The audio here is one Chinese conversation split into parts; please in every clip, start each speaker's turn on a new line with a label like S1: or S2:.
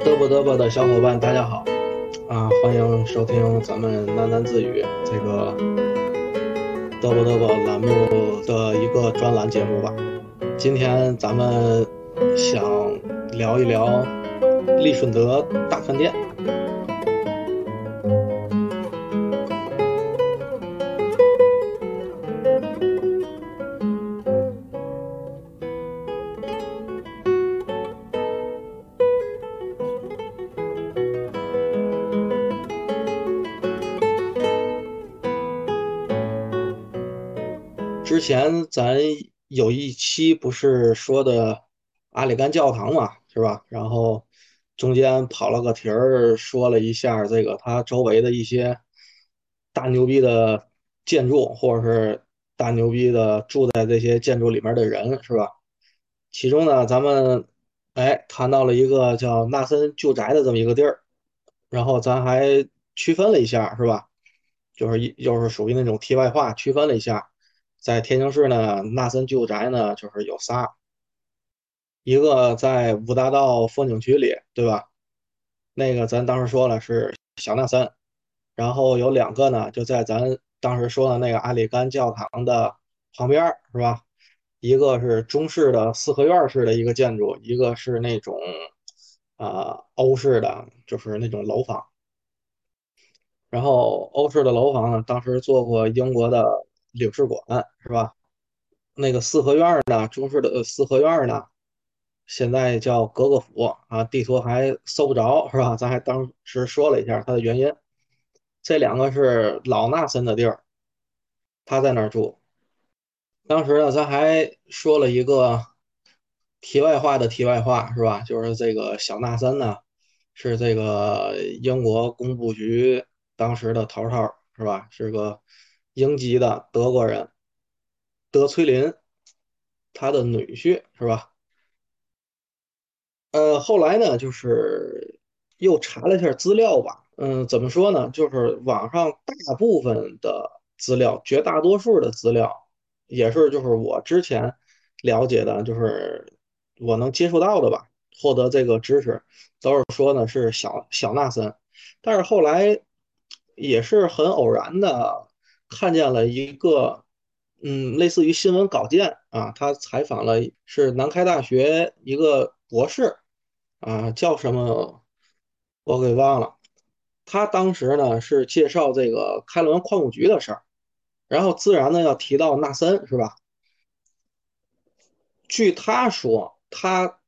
S1: 嘚啵嘚啵的小伙伴，大家好啊！欢迎收听咱们喃喃自语这个嘚啵嘚啵栏目的一个专栏节目吧。今天咱们想聊一聊利顺德大饭店。有一期不是说的阿里干教堂嘛，是吧？然后中间跑了个题儿，说了一下这个它周围的一些大牛逼的建筑，或者是大牛逼的住在这些建筑里面的人，是吧？其中呢，咱们哎谈到了一个叫纳森旧宅的这么一个地儿，然后咱还区分了一下，是吧？就是一又是属于那种题外话，区分了一下。在天津市呢，纳森旧宅呢就是有仨，一个在五大道风景区里，对吧？那个咱当时说了是小纳森，然后有两个呢，就在咱当时说的那个阿里干教堂的旁边，是吧？一个是中式的四合院式的一个建筑，一个是那种啊欧式的，就是那种楼房。然后欧式的楼房呢，当时做过英国的。领事馆是吧？那个四合院呢？中式的四合院呢？现在叫格格府啊，地图还搜不着是吧？咱还当时说了一下它的原因。这两个是老纳森的地儿，他在那儿住。当时呢，咱还说了一个题外话的题外话是吧？就是这个小纳森呢，是这个英国工部局当时的头头是吧？是个。英籍的德国人德崔林，他的女婿是吧？呃，后来呢，就是又查了一下资料吧。嗯，怎么说呢？就是网上大部分的资料，绝大多数的资料，也是就是我之前了解的，就是我能接触到的吧，获得这个知识都是说呢是小小纳森，但是后来也是很偶然的。看见了一个，嗯，类似于新闻稿件啊，他采访了是南开大学一个博士，啊，叫什么我给忘了。他当时呢是介绍这个开滦矿务局的事儿，然后自然呢要提到纳森是吧？据他说，他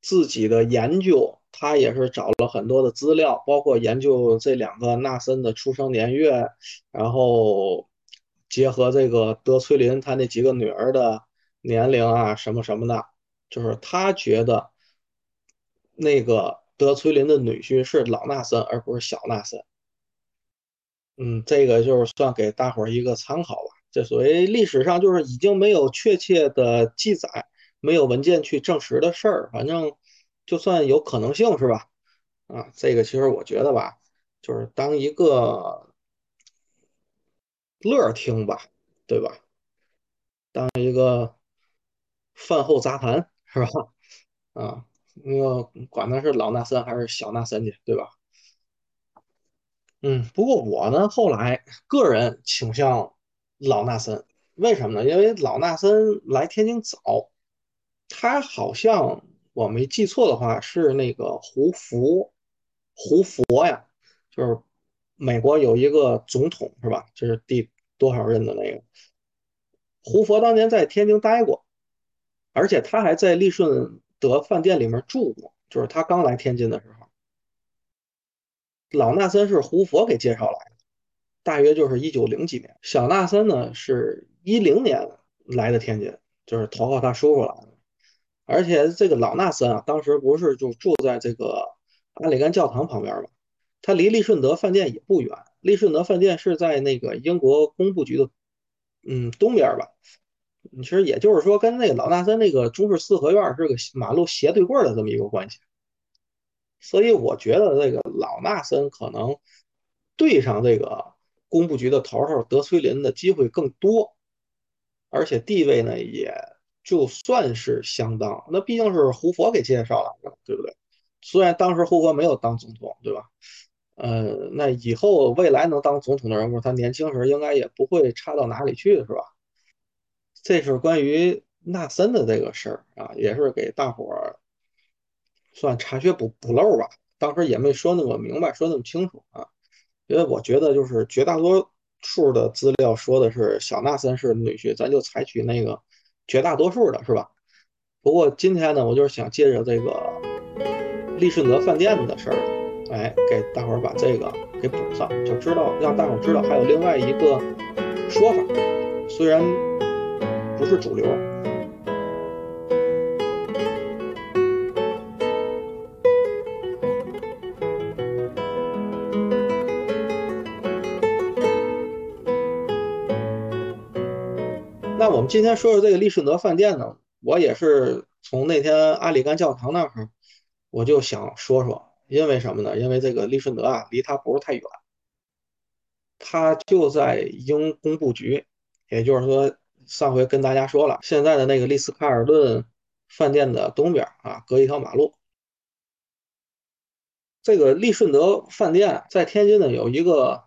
S1: 自己的研究，他也是找了很多的资料，包括研究这两个纳森的出生年月。然后结合这个德崔林他那几个女儿的年龄啊什么什么的，就是他觉得那个德崔林的女婿是老纳森而不是小纳森。嗯，这个就是算给大伙儿一个参考吧。这所谓历史上就是已经没有确切的记载，没有文件去证实的事儿，反正就算有可能性是吧？啊，这个其实我觉得吧，就是当一个。乐听吧，对吧？当一个饭后杂谈是吧？啊，那个管他是老纳森还是小纳森去，对吧？嗯，不过我呢，后来个人倾向老纳森，为什么呢？因为老纳森来天津早，他好像我没记错的话是那个胡佛，胡佛呀，就是美国有一个总统是吧？就是第。多少任的那个胡佛当年在天津待过，而且他还在利顺德饭店里面住过。就是他刚来天津的时候，老纳森是胡佛给介绍来的，大约就是一九零几年。小纳森呢是一零年来的天津，就是投靠他叔叔来的。而且这个老纳森啊，当时不是就住在这个阿里干教堂旁边吗？他离利顺德饭店也不远。利顺德饭店是在那个英国工部局的，嗯，东边吧。其实也就是说，跟那个老纳森那个中式四合院是个马路斜对过的这么一个关系。所以我觉得这个老纳森可能对上这个工部局的头头德崔林的机会更多，而且地位呢也就算是相当。那毕竟是胡佛给介绍来的，对不对？虽然当时胡佛没有当总统，对吧？呃，那以后未来能当总统的人物，他年轻时应该也不会差到哪里去，是吧？这是关于纳森的这个事儿啊，也是给大伙儿算查缺补补漏吧。当时也没说那么明白，说那么清楚啊。因为我觉得就是绝大多数的资料说的是小纳森是女婿，咱就采取那个绝大多数的是吧？不过今天呢，我就是想借着这个利顺德饭店的事儿，哎，给大伙儿把这个给补上，就知道让大伙儿知道还有另外一个说法，虽然不是主流。今天说说这个利顺德饭店呢，我也是从那天阿里干教堂那儿，我就想说说，因为什么呢？因为这个利顺德啊，离它不是太远，它就在英工部局，也就是说，上回跟大家说了，现在的那个丽思卡尔顿饭店的东边啊，隔一条马路。这个利顺德饭店在天津呢，有一个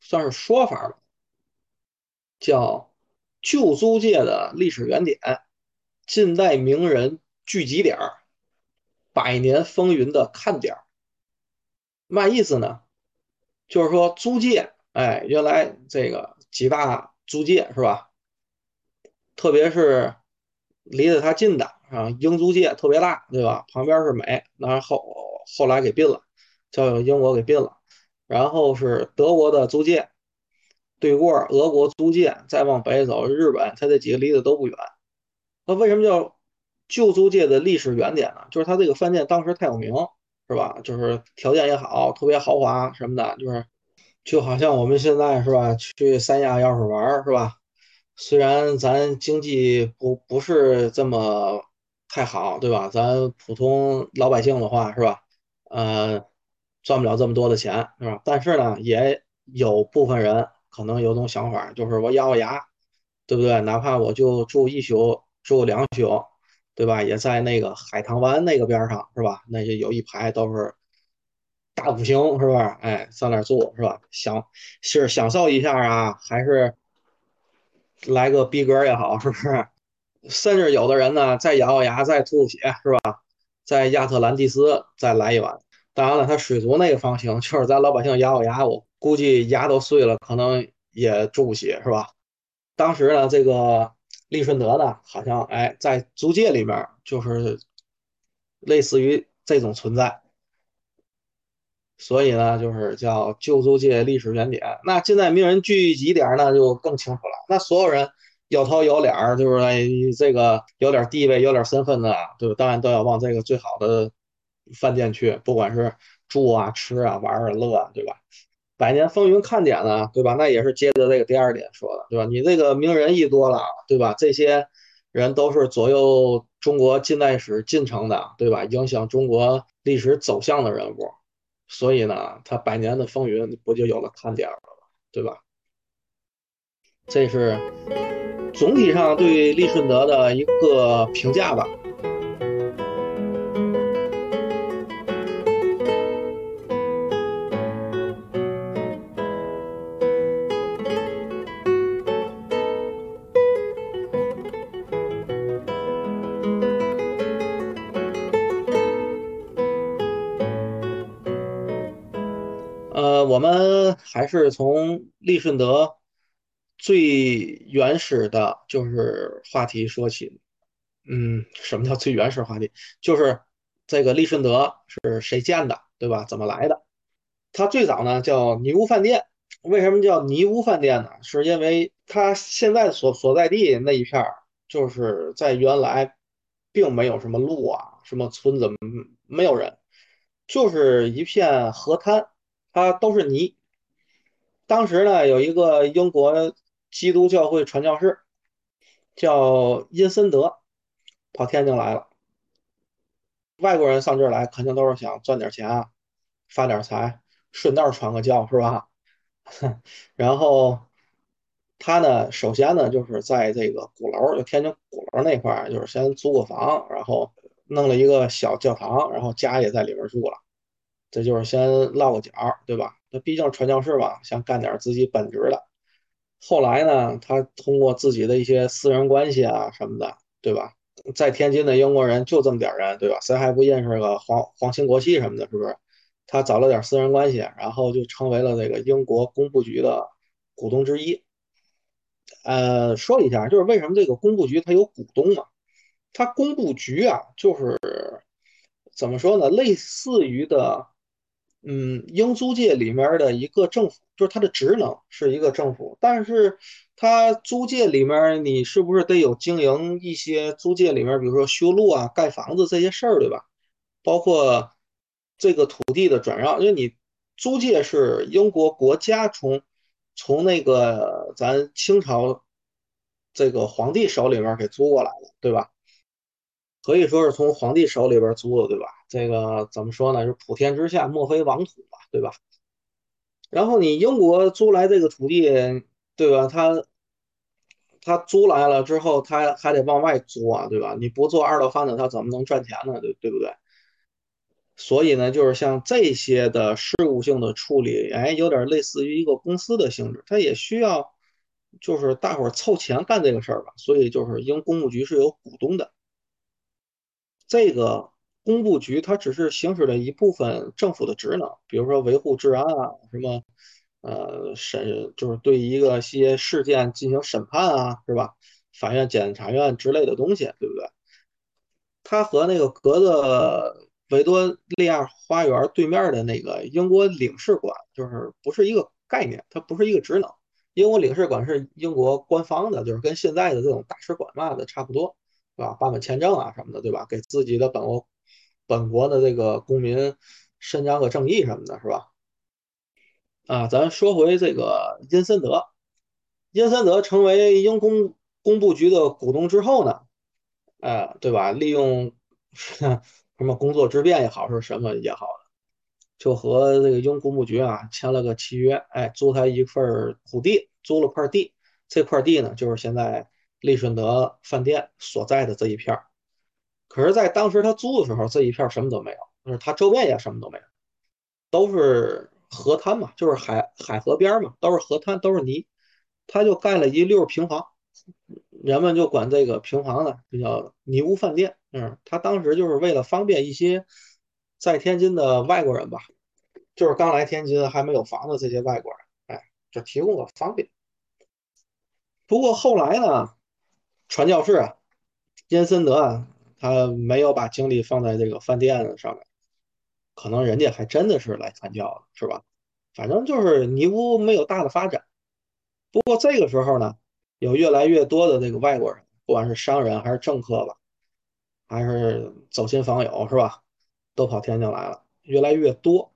S1: 算是说法吧，叫。旧租界的历史原点，近代名人聚集点，百年风云的看点，嘛意思呢？就是说租界，哎，原来这个几大租界是吧？特别是离得它近的啊，英租界特别大，对吧？旁边是美，然后后来给并了，叫英国给并了。然后是德国的租界。对过俄国租界，再往北走日本，它这几个离得都不远。那为什么叫旧租界的历史原点呢？就是它这个饭店当时太有名，是吧？就是条件也好，特别豪华什么的，就是就好像我们现在是吧，去三亚要是玩是吧？虽然咱经济不不是这么太好，对吧？咱普通老百姓的话是吧？呃，赚不了这么多的钱，是吧？但是呢，也有部分人。可能有种想法，就是我咬咬牙，对不对？哪怕我就住一宿，住两宿，对吧？也在那个海棠湾那个边上，是吧？那些有一排都是大五星，是吧？哎，上那住，是吧？享是享受一下啊，还是来个逼格也好，是不是？甚至有的人呢，再咬咬牙，再吐吐血，是吧？在亚特兰蒂斯再来一碗。当然了，他水族那个房型，就是咱老百姓咬咬牙，我估计牙都碎了，可能也住不起，是吧？当时呢，这个利顺德呢，好像哎，在租界里面就是类似于这种存在，所以呢，就是叫旧租界历史原点。那近代名人聚集点呢，就更清楚了。那所有人有头有脸儿，就是这个有点地位、有点身份的，对吧？当然都要往这个最好的。饭店去，不管是住啊、吃啊、玩啊、乐啊，对吧？百年风云看点呢，对吧？那也是接着这个第二点说的，对吧？你这个名人一多了，对吧？这些人都是左右中国近代史进程的，对吧？影响中国历史走向的人物，所以呢，他百年的风云不就有了看点了吗？对吧？这是总体上对利顺德的一个评价吧。我们还是从利顺德最原始的，就是话题说起。嗯，什么叫最原始话题？就是这个利顺德是谁建的，对吧？怎么来的？它最早呢叫尼屋饭店。为什么叫尼屋饭店呢？是因为它现在所所在地那一片儿，就是在原来并没有什么路啊，什么村子，没有人，就是一片河滩。它都是泥。当时呢，有一个英国基督教会传教士叫因森德，跑天津来了。外国人上这儿来，肯定都是想赚点钱啊，发点财，顺道传个教，是吧？然后他呢，首先呢，就是在这个鼓楼，就天津鼓楼那块儿，就是先租个房，然后弄了一个小教堂，然后家也在里边住了。这就是先落个脚，对吧？那毕竟传教士嘛，想干点自己本职的。后来呢，他通过自己的一些私人关系啊什么的，对吧？在天津的英国人就这么点人，对吧？谁还不认识个皇皇亲国戚什么的，是不是？他找了点私人关系，然后就成为了这个英国工部局的股东之一。呃，说一下，就是为什么这个工部局它有股东嘛？它工部局啊，就是怎么说呢？类似于的。嗯，英租界里面的一个政府，就是它的职能是一个政府，但是它租界里面，你是不是得有经营一些租界里面，比如说修路啊、盖房子这些事儿，对吧？包括这个土地的转让，因为你租界是英国国家从从那个咱清朝这个皇帝手里面给租过来的，对吧？可以说是从皇帝手里边租的，对吧？这个怎么说呢？是普天之下莫非王土嘛，对吧？然后你英国租来这个土地，对吧？他他租来了之后，他还得往外租啊，对吧？你不做二道贩子，他怎么能赚钱呢？对对不对？所以呢，就是像这些的事务性的处理，哎，有点类似于一个公司的性质，它也需要就是大伙儿凑钱干这个事儿吧。所以就是英公务局是有股东的。这个工部局它只是行使了一部分政府的职能，比如说维护治安啊，什么呃审就是对一个些事件进行审判啊，是吧？法院、检察院之类的东西，对不对？它和那个隔着维多利亚花园对面的那个英国领事馆就是不是一个概念，它不是一个职能。英国领事馆是英国官方的，就是跟现在的这种大使馆嘛的差不多。是吧？办个签证啊什么的，对吧？给自己的本国本国的这个公民伸张个正义什么的，是吧？啊，咱说回这个阴森德，阴森德成为英工工部局的股东之后呢，呃，对吧？利用 什么工作之便也好，是什么也好，就和这个英工部局啊签了个契约，哎，租他一份土地，租了块地，这块地呢，就是现在。利顺德饭店所在的这一片儿，可是，在当时他租的时候，这一片什么都没有，就是他周边也什么都没有，都是河滩嘛，就是海海河边嘛，都是河滩，都是泥，他就盖了一溜平房，人们就管这个平房呢，就叫泥屋饭店。嗯，他当时就是为了方便一些在天津的外国人吧，就是刚来天津还没有房子这些外国人，哎，就提供了方便。不过后来呢？传教士啊，金森德啊，他没有把精力放在这个饭店上面，可能人家还真的是来传教的，是吧？反正就是尼姑没有大的发展。不过这个时候呢，有越来越多的这个外国人，不管是商人还是政客吧，还是走亲访友，是吧？都跑天津来了，越来越多。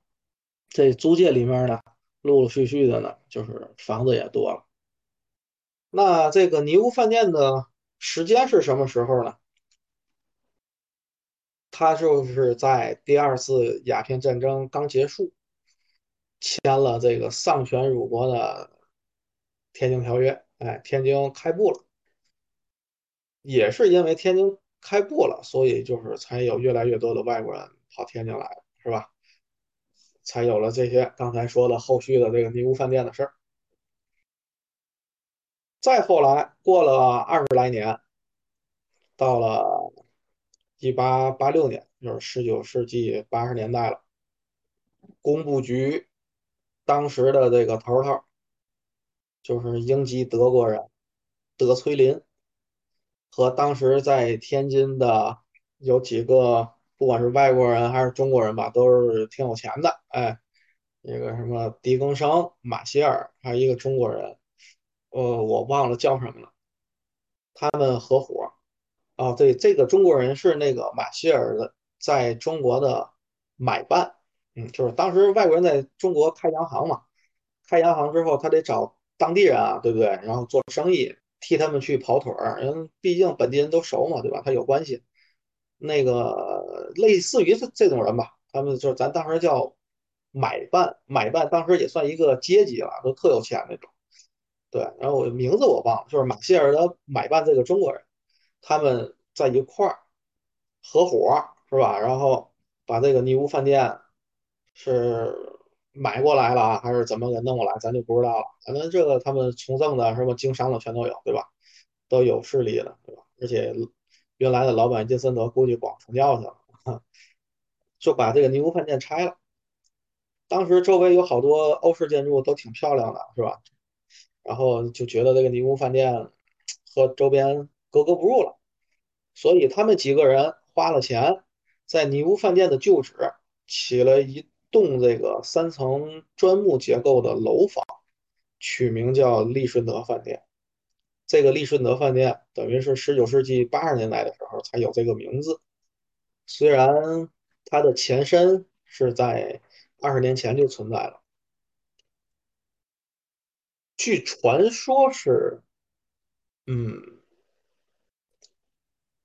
S1: 这租界里面呢，陆陆续续的呢，就是房子也多了。那这个尼姑饭店的。时间是什么时候呢？他就是在第二次鸦片战争刚结束，签了这个丧权辱国的《天津条约》。哎，天津开埠了，也是因为天津开埠了，所以就是才有越来越多的外国人跑天津来是吧？才有了这些刚才说的后续的这个尼姑饭店的事儿。再后来，过了二十来年，到了一八八六年，就是十九世纪八十年代了。工部局当时的这个头头，就是英籍德国人德崔林，和当时在天津的有几个，不管是外国人还是中国人吧，都是挺有钱的。哎，一个什么狄更生、马歇尔，还有一个中国人。呃，我忘了叫什么了。他们合伙，哦，对，这个中国人是那个马歇尔的，在中国的买办，嗯，就是当时外国人在中国开洋行嘛，开洋行之后，他得找当地人啊，对不对？然后做生意，替他们去跑腿儿，因为毕竟本地人都熟嘛，对吧？他有关系。那个类似于这这种人吧，他们就是咱当时叫买办，买办当时也算一个阶级了，都特有钱那种。对，然后我名字我忘了，就是马歇尔的买办这个中国人，他们在一块儿合伙是吧？然后把这个尼屋饭店是买过来了还是怎么给弄过来，咱就不知道了。反正这个他们从政的什么经商的全都有，对吧？都有势力的，对吧？而且原来的老板金森德估计光传教去了，就把这个尼屋饭店拆了。当时周围有好多欧式建筑都挺漂亮的，是吧？然后就觉得这个尼姑饭店和周边格格不入了，所以他们几个人花了钱，在尼姑饭店的旧址起了一栋这个三层砖木结构的楼房，取名叫利顺德饭店。这个利顺德饭店等于是十九世纪八十年代的时候才有这个名字，虽然它的前身是在二十年前就存在了。据传说是，嗯，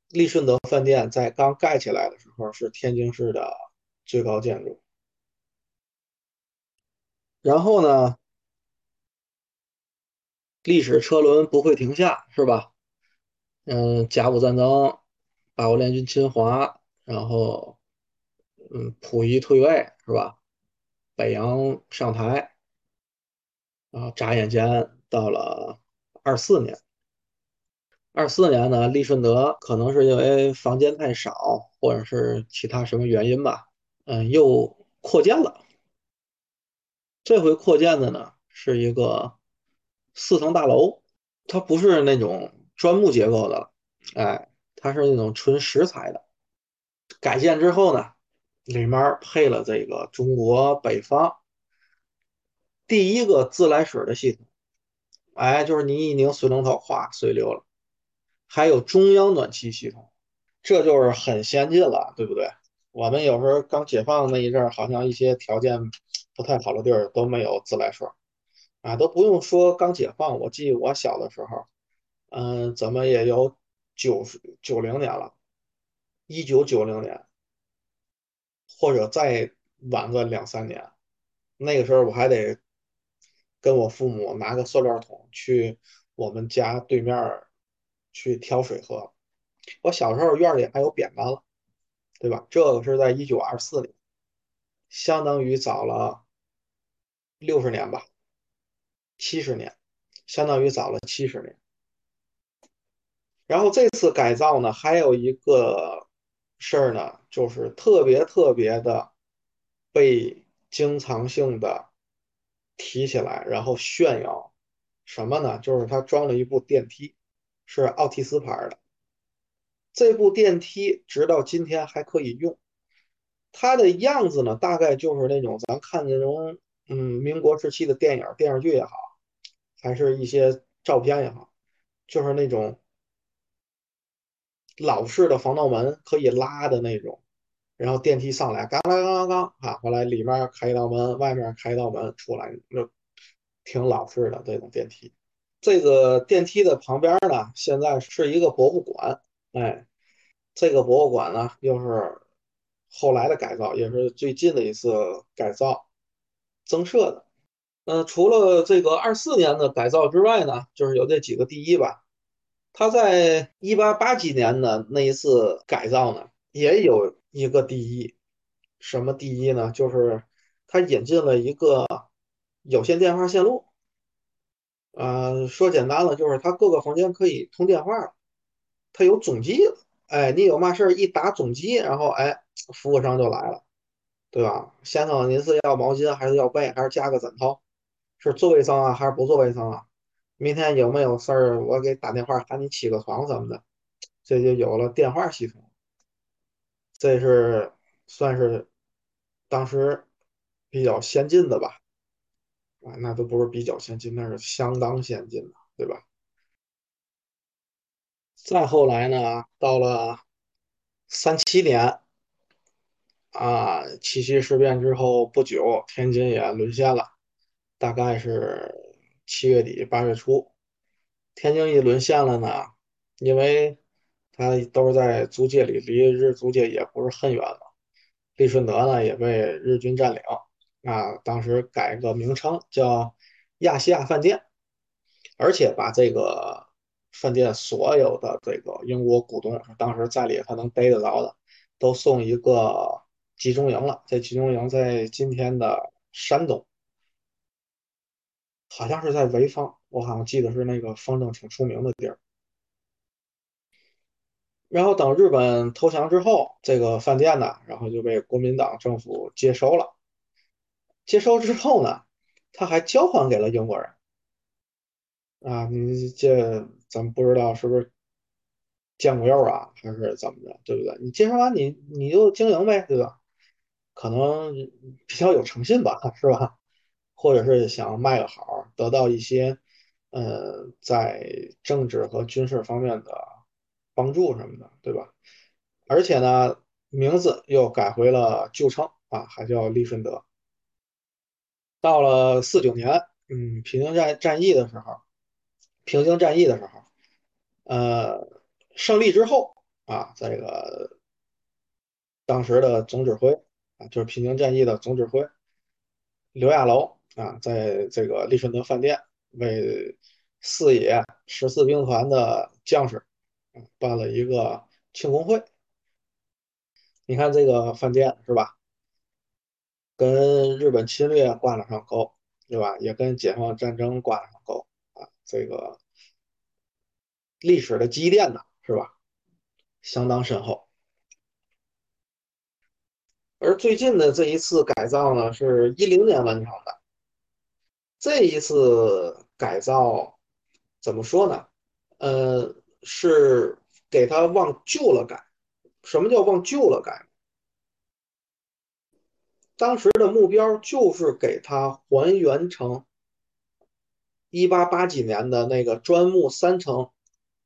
S1: 利顺德饭店在刚盖起来的时候是天津市的最高建筑。然后呢，历史车轮不会停下，是吧？嗯，甲午战争，八国联军侵华，然后，嗯，溥仪退位，是吧？北洋上台，然后眨眼间到了二四年。二四年呢，利顺德可能是因为房间太少，或者是其他什么原因吧，嗯，又扩建了。这回扩建的呢是一个四层大楼，它不是那种砖木结构的了，哎，它是那种纯石材的。改建之后呢，里面配了这个中国北方第一个自来水的系统，哎，就是你一拧水龙头，哗，水流了。还有中央暖气系统，这就是很先进了，对不对？我们有时候刚解放那一阵儿，好像一些条件不太好的地儿都没有自来水，啊，都不用说刚解放。我记我小的时候，嗯，怎么也有九十九零年了，一九九零年，或者再晚个两三年，那个时候我还得跟我父母拿个塑料桶去我们家对面去挑水喝。我小时候院里还有扁担了，对吧？这个是在一九二四年，相当于早了六十年吧，七十年，相当于早了七十年。然后这次改造呢，还有一个事儿呢，就是特别特别的被经常性的提起来，然后炫耀什么呢？就是他装了一部电梯，是奥提斯牌的。这部电梯直到今天还可以用，它的样子呢，大概就是那种咱看那种嗯民国时期的电影、电视剧也好，还是一些照片也好，就是那种老式的防盗门可以拉的那种，然后电梯上来，刚刚刚刚啊，后来里面开一道门，外面开一道门出来，就挺老式的这种电梯。这个电梯的旁边呢，现在是一个博物馆。哎，这个博物馆呢，又是后来的改造，也是最近的一次改造增设的。嗯，除了这个二四年的改造之外呢，就是有这几个第一吧。它在一八八几年的那一次改造呢，也有一个第一。什么第一呢？就是它引进了一个有线电话线路。呃，说简单了，就是它各个房间可以通电话了。它有总机，哎，你有嘛事儿一打总机，然后哎，服务商就来了，对吧？先生，您是要毛巾还是要被，还是加个枕头？是做卫生啊，还是不做卫生啊？明天有没有事儿？我给打电话喊你起个床什么的，这就有了电话系统。这是算是当时比较先进的吧？啊，那都不是比较先进，那是相当先进的，对吧？再后来呢，到了三七年，啊，七七事变之后不久，天津也沦陷了，大概是七月底八月初，天津一沦陷了呢，因为它都是在租界里，离日租界也不是很远嘛。利顺德呢也被日军占领，啊，当时改个名称叫亚细亚饭店，而且把这个。饭店所有的这个英国股东，当时在里他能逮得着的，都送一个集中营了。这集中营在今天的山东，好像是在潍坊，我好像记得是那个风筝挺出名的地儿。然后等日本投降之后，这个饭店呢，然后就被国民党政府接收了。接收之后呢，他还交还给了英国人。啊，你这咱们不知道是不是见过肉啊，还是怎么着，对不对？你接收完你你就经营呗，对吧？可能比较有诚信吧，是吧？或者是想卖个好，得到一些呃在政治和军事方面的帮助什么的，对吧？而且呢，名字又改回了旧称啊，还叫利顺德。到了四九年，嗯，平津战战役的时候，平津战役的时候，呃，胜利之后啊，这个当时的总指挥啊，就是平津战役的总指挥刘亚楼啊，在这个利顺德饭店为四野十四兵团的将士办了一个庆功会。你看这个饭店是吧？跟日本侵略挂了上钩，对吧？也跟解放战争挂了上钩啊，这个历史的积淀呢，是吧？相当深厚。而最近的这一次改造呢，是一零年完成的。这一次改造怎么说呢？呃，是给它往旧了改。什么叫往旧了改？当时的目标就是给它还原成一八八几年的那个砖木三层、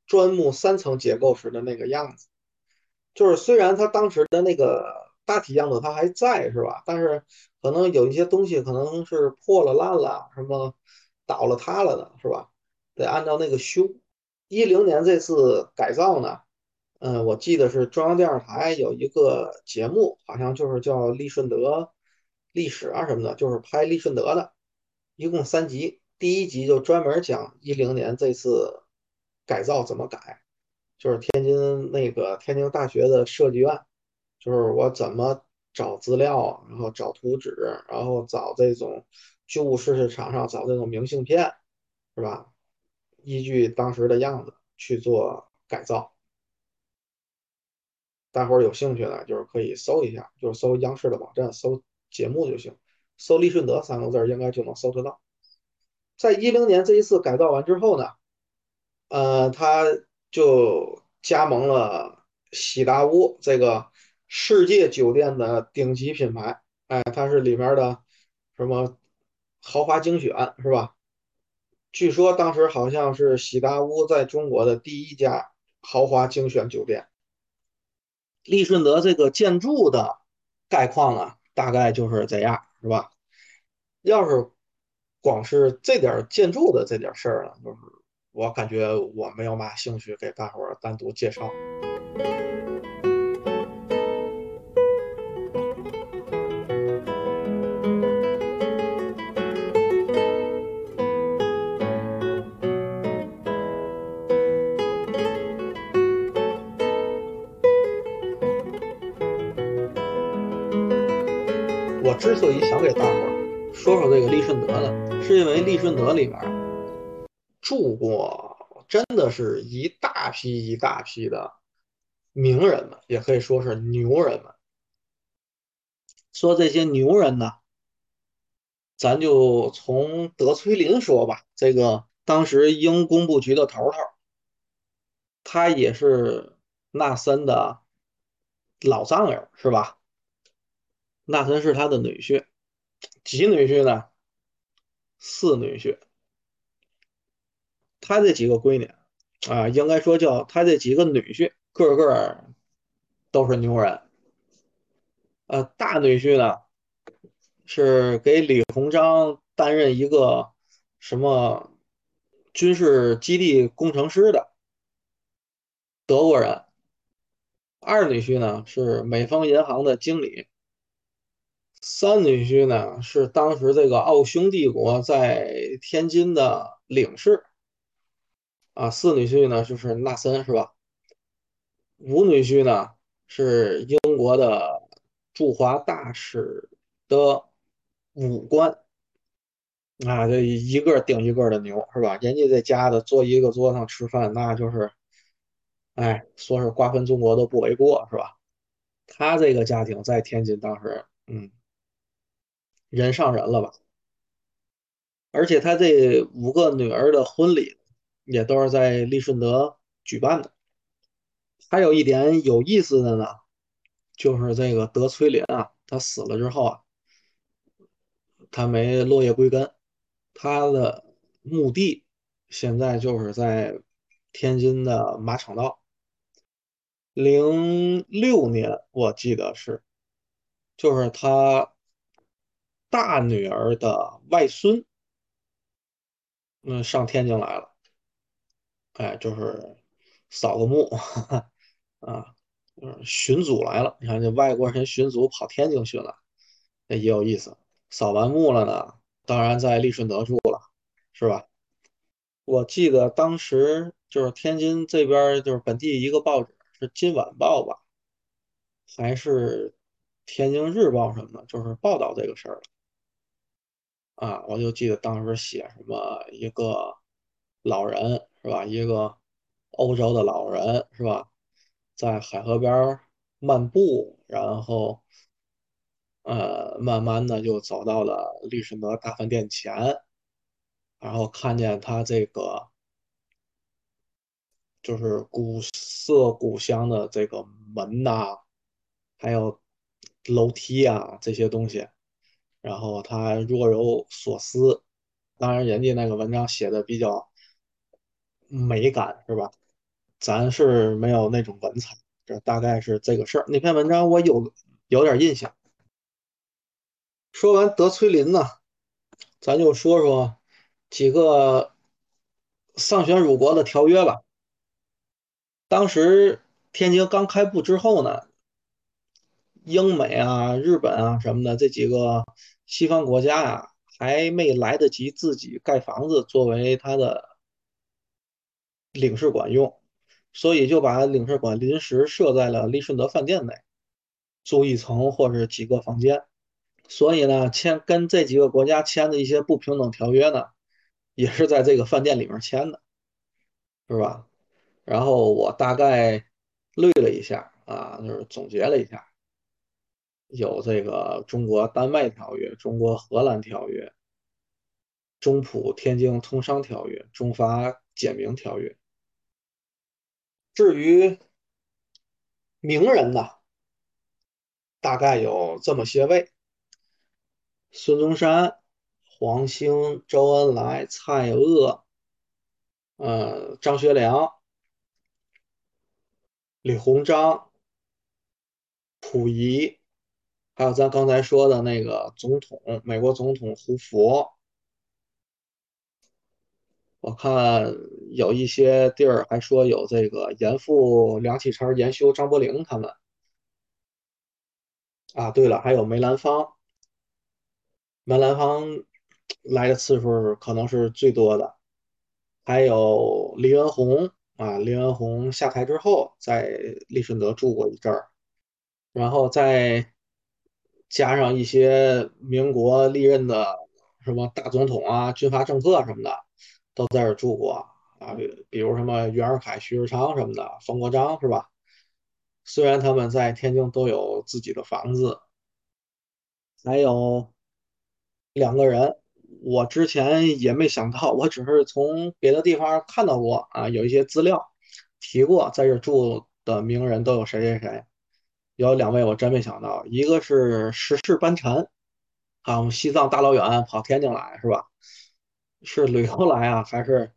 S1: 砖木三层结构时的那个样子。就是虽然它当时的那个大体样子它还在，是吧？但是可能有一些东西可能是破了、烂了，什么倒了、塌了的，是吧？得按照那个修。一零年这次改造呢，嗯，我记得是中央电视台有一个节目，好像就是叫利顺德。历史啊什么的，就是拍利顺德的，一共三集。第一集就专门讲一零年这次改造怎么改，就是天津那个天津大学的设计院，就是我怎么找资料，然后找图纸，然后找这种旧物市市场上找这种明信片，是吧？依据当时的样子去做改造。大伙儿有兴趣的，就是可以搜一下，就是搜央视的网站搜。节目就行，搜“利顺德”三个字应该就能搜得到。在一零年这一次改造完之后呢，呃，他就加盟了喜达屋这个世界酒店的顶级品牌。哎，它是里面的什么豪华精选是吧？据说当时好像是喜达屋在中国的第一家豪华精选酒店。利顺德这个建筑的概况啊。大概就是这样，是吧？要是光是这点建筑的这点事儿呢，就是我感觉我没有嘛兴趣给大伙儿单独介绍。之所以想给大伙儿说说这个利顺德呢，是因为利顺德里面住过真的是一大批一大批的名人们，也可以说是牛人们。说这些牛人呢，咱就从德崔林说吧。这个当时英工部局的头头，他也是纳森的老丈人，是吧？纳森是他的女婿，几女婿呢？四女婿。他这几个闺女啊，应该说叫他这几个女婿，个个都是牛人。呃，大女婿呢是给李鸿章担任一个什么军事基地工程师的德国人。二女婿呢是美丰银行的经理。三女婿呢是当时这个奥匈帝国在天津的领事，啊，四女婿呢就是纳森是吧？五女婿呢是英国的驻华大使的武官啊，这一个顶一个的牛，是吧？人家在家的坐一个桌上吃饭，那就是，哎，说是瓜分中国都不为过，是吧？他这个家庭在天津当时，嗯，人上人了吧？而且他这五个女儿的婚礼也都是在利顺德举办的。还有一点有意思的呢，就是这个德崔林啊，他死了之后啊，他没落叶归根，他的墓地现在就是在天津的马场道。零六年我记得是，就是他大女儿的外孙，嗯，上天津来了，哎，就是扫个墓。啊，嗯，巡祖来了，你看这外国人巡祖跑天津巡了，那也有意思。扫完墓了呢，当然在利顺德住了，是吧？我记得当时就是天津这边就是本地一个报纸是《今晚报》吧，还是《天津日报》什么的，就是报道这个事儿啊，我就记得当时写什么一个老人是吧？一个欧洲的老人是吧？在海河边漫步，然后，呃，慢慢的就走到了利顺德大饭店前，然后看见他这个就是古色古香的这个门呐，还有楼梯啊这些东西，然后他若有所思。当然，人家那个文章写的比较美感，是吧？咱是没有那种文采，这大概是这个事儿。那篇文章我有有点印象。说完德崔林呢，咱就说说几个丧权辱国的条约吧。当时天津刚开埠之后呢，英美啊、日本啊什么的这几个西方国家啊，还没来得及自己盖房子作为他的领事馆用。所以就把领事馆临时设在了利顺德饭店内，租一层或者几个房间。所以呢，签跟这几个国家签的一些不平等条约呢，也是在这个饭店里面签的，是吧？然后我大概捋了一下啊，就是总结了一下，有这个中国丹麦条约、中国荷兰条约、中葡天津通商条约、中法简明条约。至于名人呢，大概有这么些位：孙中山、黄兴、周恩来、蔡锷、呃张学良、李鸿章、溥仪，还有咱刚才说的那个总统，美国总统胡佛。我看有一些地儿还说有这个严复、梁启超、严修、张伯苓他们啊。对了，还有梅兰芳，梅兰芳来的次数可能是最多的。还有黎元洪啊，黎元洪下台之后在利顺德住过一阵儿，然后在加上一些民国历任的什么大总统啊、军阀政客什么的。都在这住过啊，比如什么袁世凯、徐世昌什么的，冯国璋是吧？虽然他们在天津都有自己的房子，还有两个人，我之前也没想到，我只是从别的地方看到过啊，有一些资料提过在这住的名人都有谁谁谁，有两位我真没想到，一个是石室班禅，啊，我们西藏大老远跑天津来是吧？是旅游来啊，还是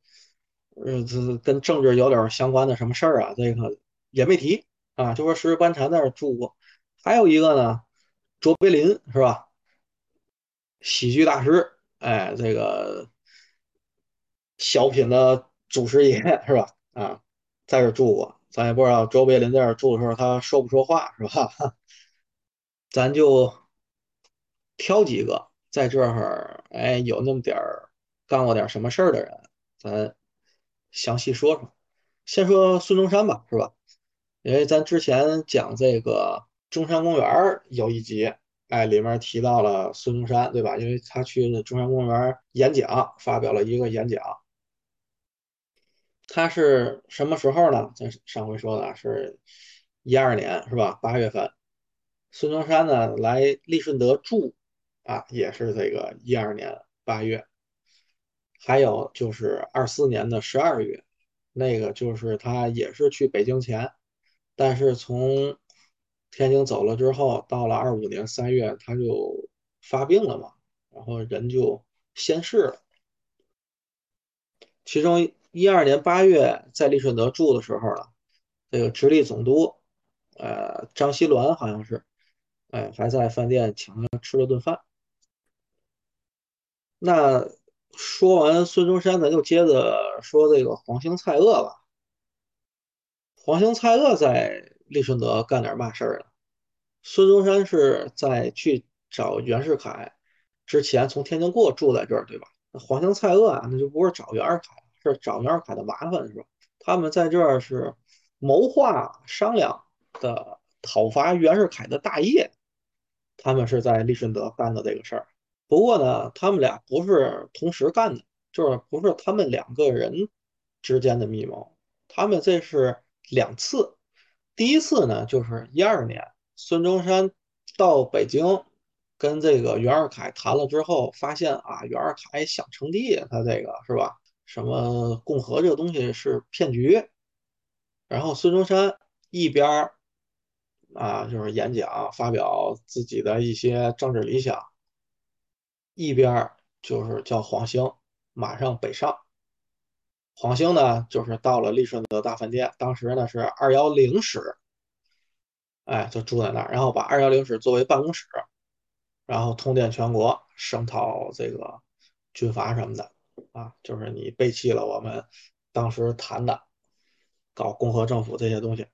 S1: 呃，这跟政治有点相关的什么事儿啊？这个也没提啊，就说石班禅在那住过。还有一个呢，卓别林是吧？喜剧大师，哎，这个小品的祖师爷是吧？啊，在这住过。咱也不知道卓别林在这住的时候他说不说话是吧？咱就挑几个在这儿，哎，有那么点儿。干过点什么事儿的人，咱详细说说。先说孙中山吧，是吧？因为咱之前讲这个中山公园有一集，哎，里面提到了孙中山，对吧？因为他去中山公园演讲，发表了一个演讲。他是什么时候呢？咱上回说的是一二年，是吧？八月份，孙中山呢来利顺德住，啊，也是这个一二年八月。还有就是二四年的十二月，那个就是他也是去北京前，但是从天津走了之后，到了二五年三月，他就发病了嘛，然后人就仙逝了。其中一二年八月在利顺德住的时候呢，这个直隶总督，呃，张锡銮好像是，哎，还在饭店请他吃了顿饭。那说完孙中山，咱就接着说这个黄兴、蔡锷吧。黄兴、蔡锷在利顺德干点嘛事儿呢？孙中山是在去找袁世凯之前从天津过，住在这儿，对吧？那黄兴、蔡锷啊，那就不是找袁世凯，找袁世凯的麻烦，是吧？他们在这儿是谋划商量的讨伐袁世凯的大业，他们是在利顺德干的这个事儿。不过呢，他们俩不是同时干的，就是不是他们两个人之间的密谋，他们这是两次。第一次呢，就是一二年，孙中山到北京跟这个袁世凯谈了之后，发现啊，袁世凯想称帝，他这个是吧？什么共和这个东西是骗局。然后孙中山一边啊，就是演讲发表自己的一些政治理想。一边就是叫黄兴，马上北上。黄兴呢，就是到了利顺德大饭店，当时呢是二幺零室，哎，就住在那儿，然后把二幺零室作为办公室，然后通电全国，声讨这个军阀什么的啊，就是你背弃了我们当时谈的搞共和政府这些东西。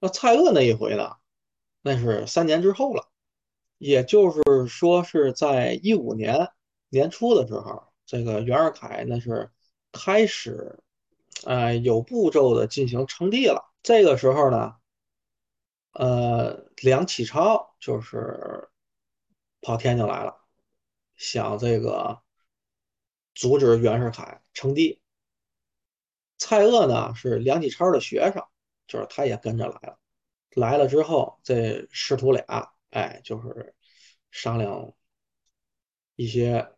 S1: 那蔡锷那一回呢，那是三年之后了。也就是说，是在一五年年初的时候，这个袁世凯那是开始，呃，有步骤的进行称帝了。这个时候呢，呃，梁启超就是跑天津来了，想这个阻止袁世凯称帝。蔡锷呢是梁启超的学生，就是他也跟着来了。来了之后，这师徒俩。哎，就是商量一些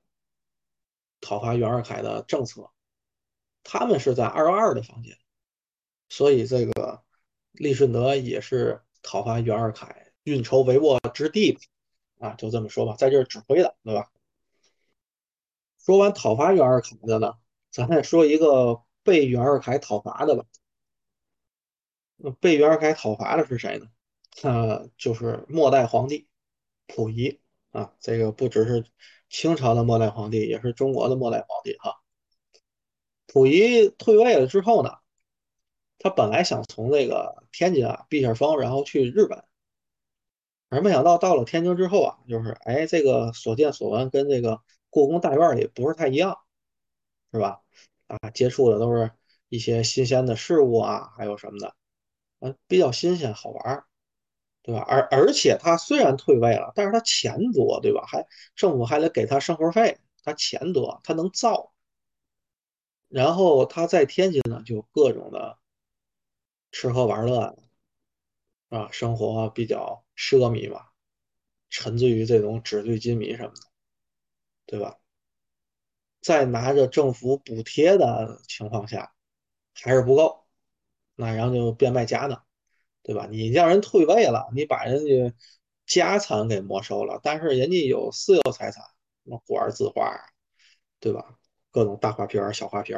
S1: 讨伐袁世凯的政策。他们是在二幺二的房间，所以这个利顺德也是讨伐袁世凯运筹帷幄之地啊，就这么说吧，在这儿指挥的，对吧？说完讨伐袁世凯的呢，咱再说一个被袁世凯讨伐的吧。被袁世凯讨伐的是谁呢？呃，就是末代皇帝溥仪啊，这个不只是清朝的末代皇帝，也是中国的末代皇帝哈。溥仪退位了之后呢，他本来想从这个天津啊避下风，然后去日本，而没想到到了天津之后啊，就是哎，这个所见所闻跟这个故宫大院里不是太一样，是吧？啊，接触的都是一些新鲜的事物啊，还有什么的，啊，比较新鲜好玩。对吧？而而且他虽然退位了，但是他钱多，对吧？还政府还得给他生活费，他钱多，他能造。然后他在天津呢，就各种的吃喝玩乐啊，生活比较奢靡嘛，沉醉于这种纸醉金迷什么的，对吧？在拿着政府补贴的情况下，还是不够，那然后就变卖家当。对吧？你让人退位了，你把人家家产给没收了，但是人家有私有财产，什么古玩字画，对吧？各种大花瓶、小花瓶，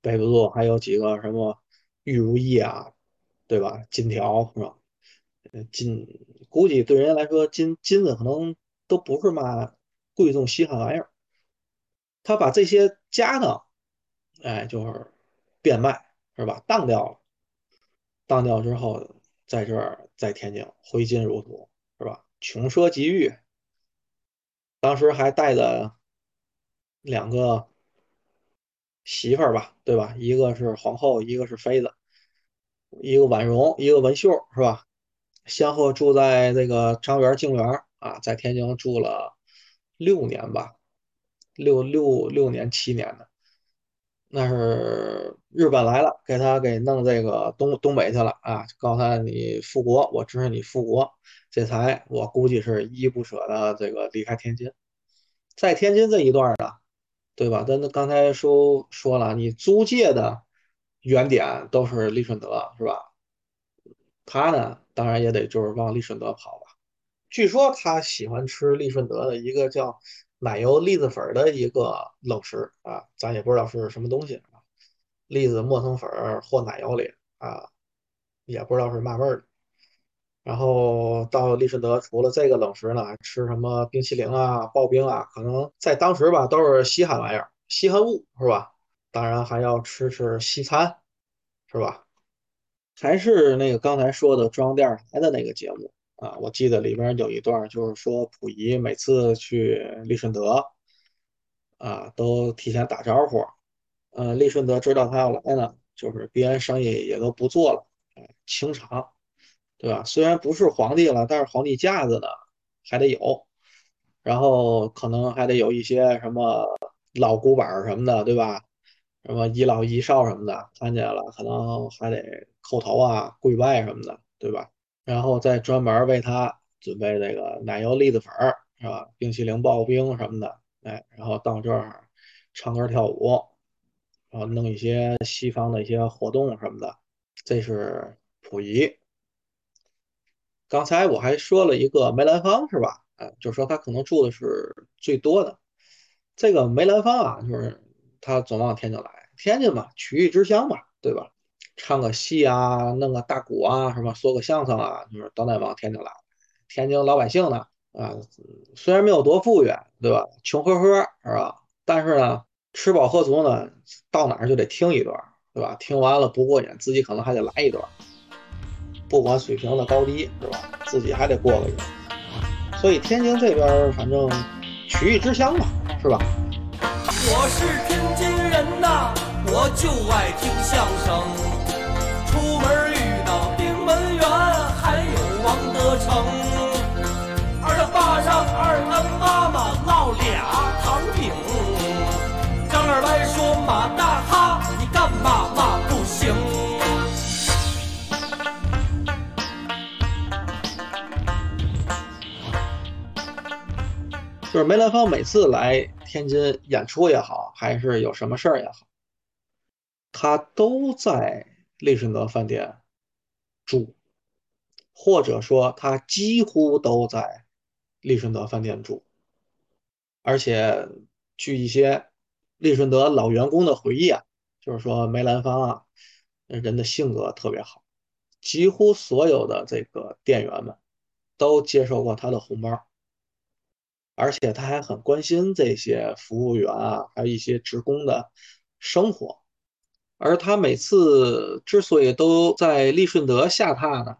S1: 背不住，还有几个什么玉如意啊，对吧？金条是吧？金估计对人家来说，金金子可能都不是嘛贵重稀罕玩意儿。他把这些家当，哎，就是变卖，是吧？当掉了。当掉之后，在这儿在天津挥金如土，是吧？穷奢极欲，当时还带着两个媳妇儿吧，对吧？一个是皇后，一个是妃子。一个婉容，一个文秀，是吧？先后住在这个张园静园啊，在天津住了六年吧，六六六年七年的。那是日本来了，给他给弄这个东东北去了啊，告诉他你复国，我支持你复国，这才我估计是依依不舍的这个离开天津，在天津这一段呢，对吧？咱刚才说说了，你租界的原点都是利顺德，是吧？他呢，当然也得就是往利顺德跑。据说他喜欢吃利顺德的一个叫奶油栗子粉的一个冷食啊，咱也不知道是什么东西啊，栗子磨成粉和奶油里啊，也不知道是嘛味儿的。然后到利顺德，除了这个冷食呢，吃什么冰淇淋啊、刨冰啊，可能在当时吧都是稀罕玩意儿、稀罕物，是吧？当然还要吃吃西餐，是吧？还是那个刚才说的中央电视台的那个节目啊，我记得里边有一段就是说溥仪每次去利顺德啊，都提前打招呼。呃，利顺德知道他要来呢，就是边生意也都不做了，清场，对吧？虽然不是皇帝了，但是皇帝架子呢还得有，然后可能还得有一些什么老古板什么的，对吧？什么一老一少什么的，看见了可能还得叩头啊、跪拜什么的，对吧？然后再专门为他准备这个奶油栗子粉儿，是吧？冰淇淋刨冰什么的，哎，然后到这儿唱歌跳舞，然后弄一些西方的一些活动什么的，这是溥仪。刚才我还说了一个梅兰芳，是吧？哎，就说他可能住的是最多的。这个梅兰芳啊，就是他总往天津来，天津嘛，曲艺之乡嘛，对吧？唱个戏啊，弄个大鼓啊，什么说个相声啊，就是都得往天津来。天津老百姓呢，啊，虽然没有多富裕，对吧？穷呵呵，是吧？但是呢，吃饱喝足呢，到哪儿就得听一段，对吧？听完了不过瘾，自己可能还得来一段，不管水平的高低，是吧？自己还得过个瘾。所以天津这边，反正曲艺之乡嘛。是吧？
S2: 我是天津人呐，我就爱听相声。出门遇到丁文元，还有王德成。二他爸上二他妈妈烙俩糖饼。张二来说马大哈，你干嘛嘛不行？
S1: 就是梅兰芳每次来。天津演出也好，还是有什么事儿也好，他都在利顺德饭店住，或者说他几乎都在利顺德饭店住。而且据一些利顺德老员工的回忆啊，就是说梅兰芳啊，人的性格特别好，几乎所有的这个店员们都接受过他的红包。而且他还很关心这些服务员啊，还有一些职工的生活。而他每次之所以都在利顺德下榻呢，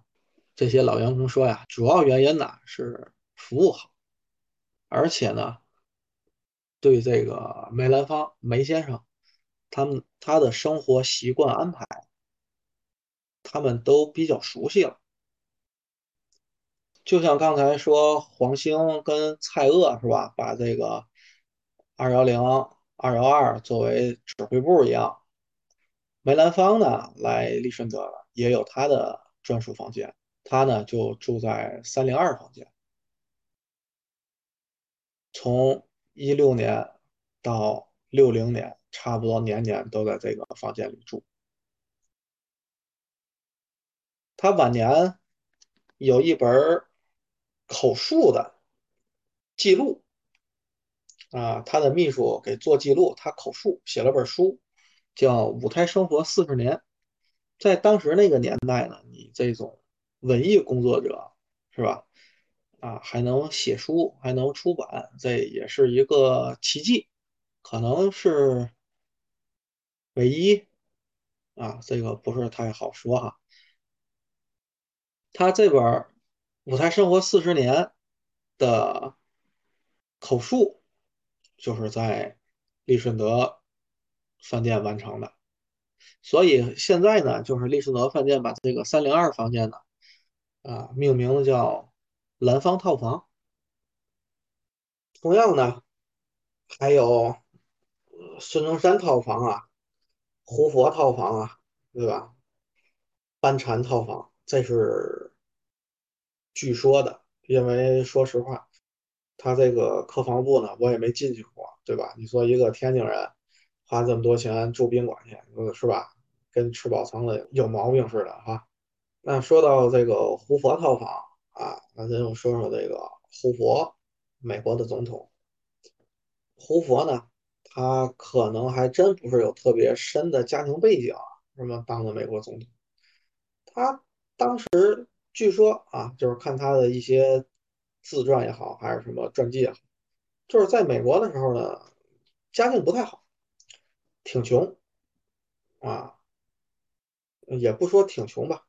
S1: 这些老员工说呀，主要原因呢是服务好，而且呢，对这个梅兰芳梅先生他们他的生活习惯安排，他们都比较熟悉了。就像刚才说，黄兴跟蔡锷是吧，把这个二幺零、二幺二作为指挥部一样，梅兰芳呢来利顺德了，也有他的专属房间，他呢就住在三零二房间，从一六年到六零年，差不多年年都在这个房间里住。他晚年有一本。口述的记录啊，他的秘书给做记录，他口述写了本书，叫《舞台生活四十年》。在当时那个年代呢，你这种文艺工作者是吧？啊，还能写书，还能出版，这也是一个奇迹，可能是唯一啊，这个不是太好说哈。他这本。舞台生活四十年的口述，就是在利顺德饭店完成的。所以现在呢，就是利士德饭店把这个三零二房间呢，啊，命名的叫蓝方套房。同样呢，还有孙中山套房啊、胡佛套房啊，对吧？班禅套房，这是据说的，因为说实话，他这个客房部呢，我也没进去过，对吧？你说一个天津人花这么多钱住宾馆去，是吧？跟吃饱撑的有毛病似的哈。那说到这个胡佛套房啊，那咱就说说这个胡佛，美国的总统。胡佛呢，他可能还真不是有特别深的家庭背景，什么当的美国总统。他当时据说啊，就是看他的一些自传也好，还是什么传记也好，就是在美国的时候呢，家境不太好，挺穷啊，也不说挺穷吧。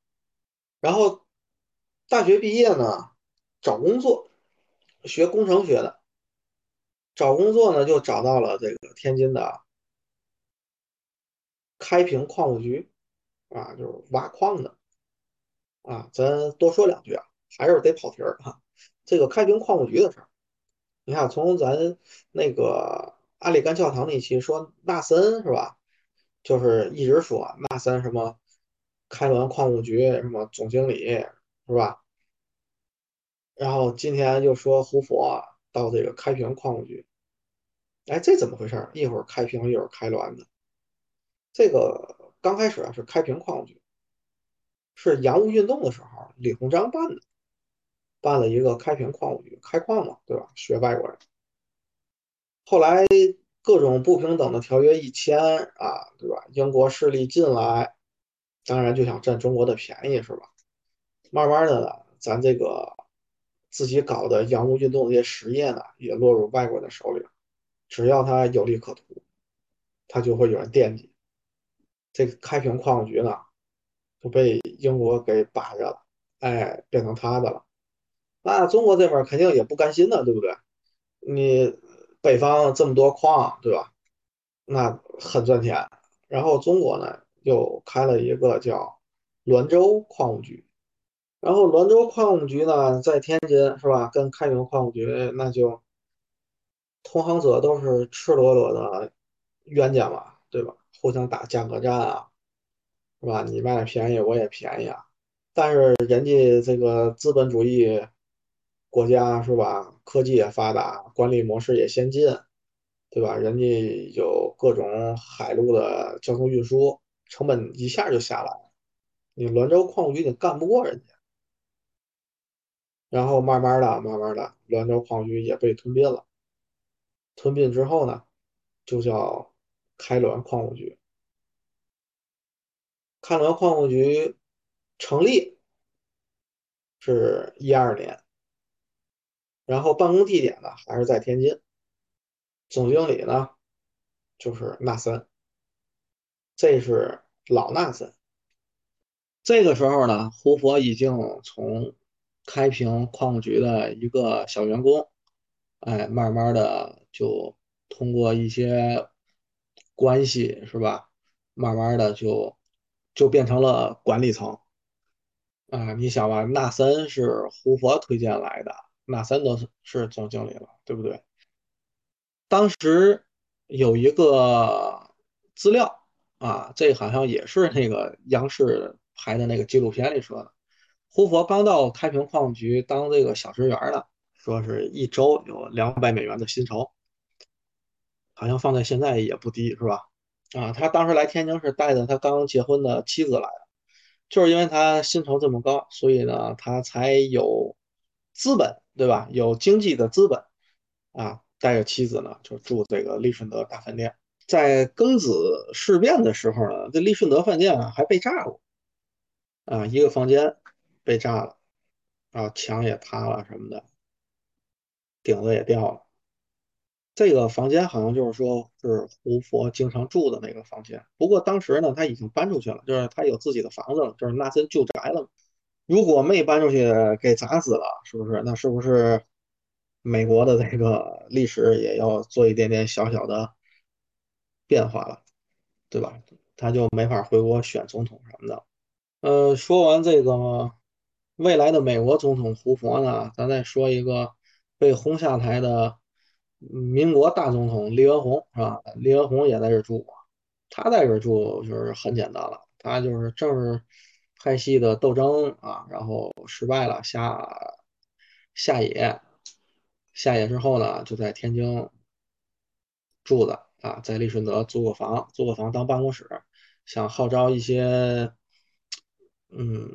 S1: 然后大学毕业呢，找工作，学工程学的，找工作呢就找到了这个天津的开平矿务局啊，就是挖矿的啊。咱多说两句啊，还是得跑题儿啊。这个开平矿务局的事儿，你看从咱那个阿里干教堂那期说纳森是吧？就是一直说纳森什么开滦矿务局什么总经理是吧？然后今天又说胡佛到这个开平矿务局，哎，这怎么回事？一会儿开平，一会儿开滦的。这个刚开始啊是开平矿务局，是洋务运动的时候李鸿章办的，办了一个开平矿务局，开矿嘛，对吧？学外国人。后来各种不平等的条约一签啊，对吧？英国势力进来，当然就想占中国的便宜，是吧？慢慢的呢，咱这个自己搞的洋务运动这些实业呢，也落入外国人的手里了。只要他有利可图，他就会有人惦记。这个开平矿务局呢，就被英国给把着了，哎，变成他的了。那中国这边肯定也不甘心的，对不对？你北方这么多矿，对吧？那很赚钱。然后中国呢，又开了一个叫滦州矿务局。然后滦州矿务局呢，在天津是吧？跟开平矿务局那就同行者都是赤裸裸的冤家嘛，对吧？互相打价格战啊，是吧？你卖的便宜，我也便宜啊。但是人家这个资本主义国家是吧？科技也发达，管理模式也先进，对吧？人家有各种海陆的交通运输，成本一下就下来了。你滦州矿务局你干不过人家。然后慢慢的、慢慢的，滦州矿务局也被吞并了。吞并之后呢，就叫开滦矿务局。开滦矿务局成立是一二年，然后办公地点呢还是在天津，总经理呢就是纳森，这是老纳森。这个时候呢，胡佛已经从开平矿务局的一个小员工，哎，慢慢的就通过一些关系，是吧？慢慢的就就变成了管理层啊。你想吧，纳森是胡佛推荐来的，马三都是总经理了，对不对？当时有一个资料啊，这好像也是那个央视拍的那个纪录片里说的。胡佛刚到开平矿局当这个小职员呢，说是一周有两百美元的薪酬，好像放在现在也不低，是吧？啊，他当时来天津是带着他刚结婚的妻子来的，就是因为他薪酬这么高，所以呢，他才有资本，对吧？有经济的资本啊，带着妻子呢就住这个利顺德大饭店。在庚子事变的时候呢，这利顺德饭店啊还被炸过啊，一个房间。被炸了，啊墙也塌了什么的，顶子也掉了。这个房间好像就是说是胡佛经常住的那个房间。不过当时呢，他已经搬出去了，就是他有自己的房子了，就是纳森旧宅了。如果没搬出去给砸死了，是不是？那是不是美国的这个历史也要做一点点小小的变化了，对吧？他就没法回国选总统什么的。呃，说完这个未来的美国总统胡佛呢，咱再说一个被轰下台的民国大总统李文宏，是吧？李文宏也在这住，他在这住就是很简单了，他就是正是派系的斗争啊，然后失败了，下下野，下野之后呢，就在天津住的啊，在利顺德租个房，租个房当办公室，想号召一些。嗯，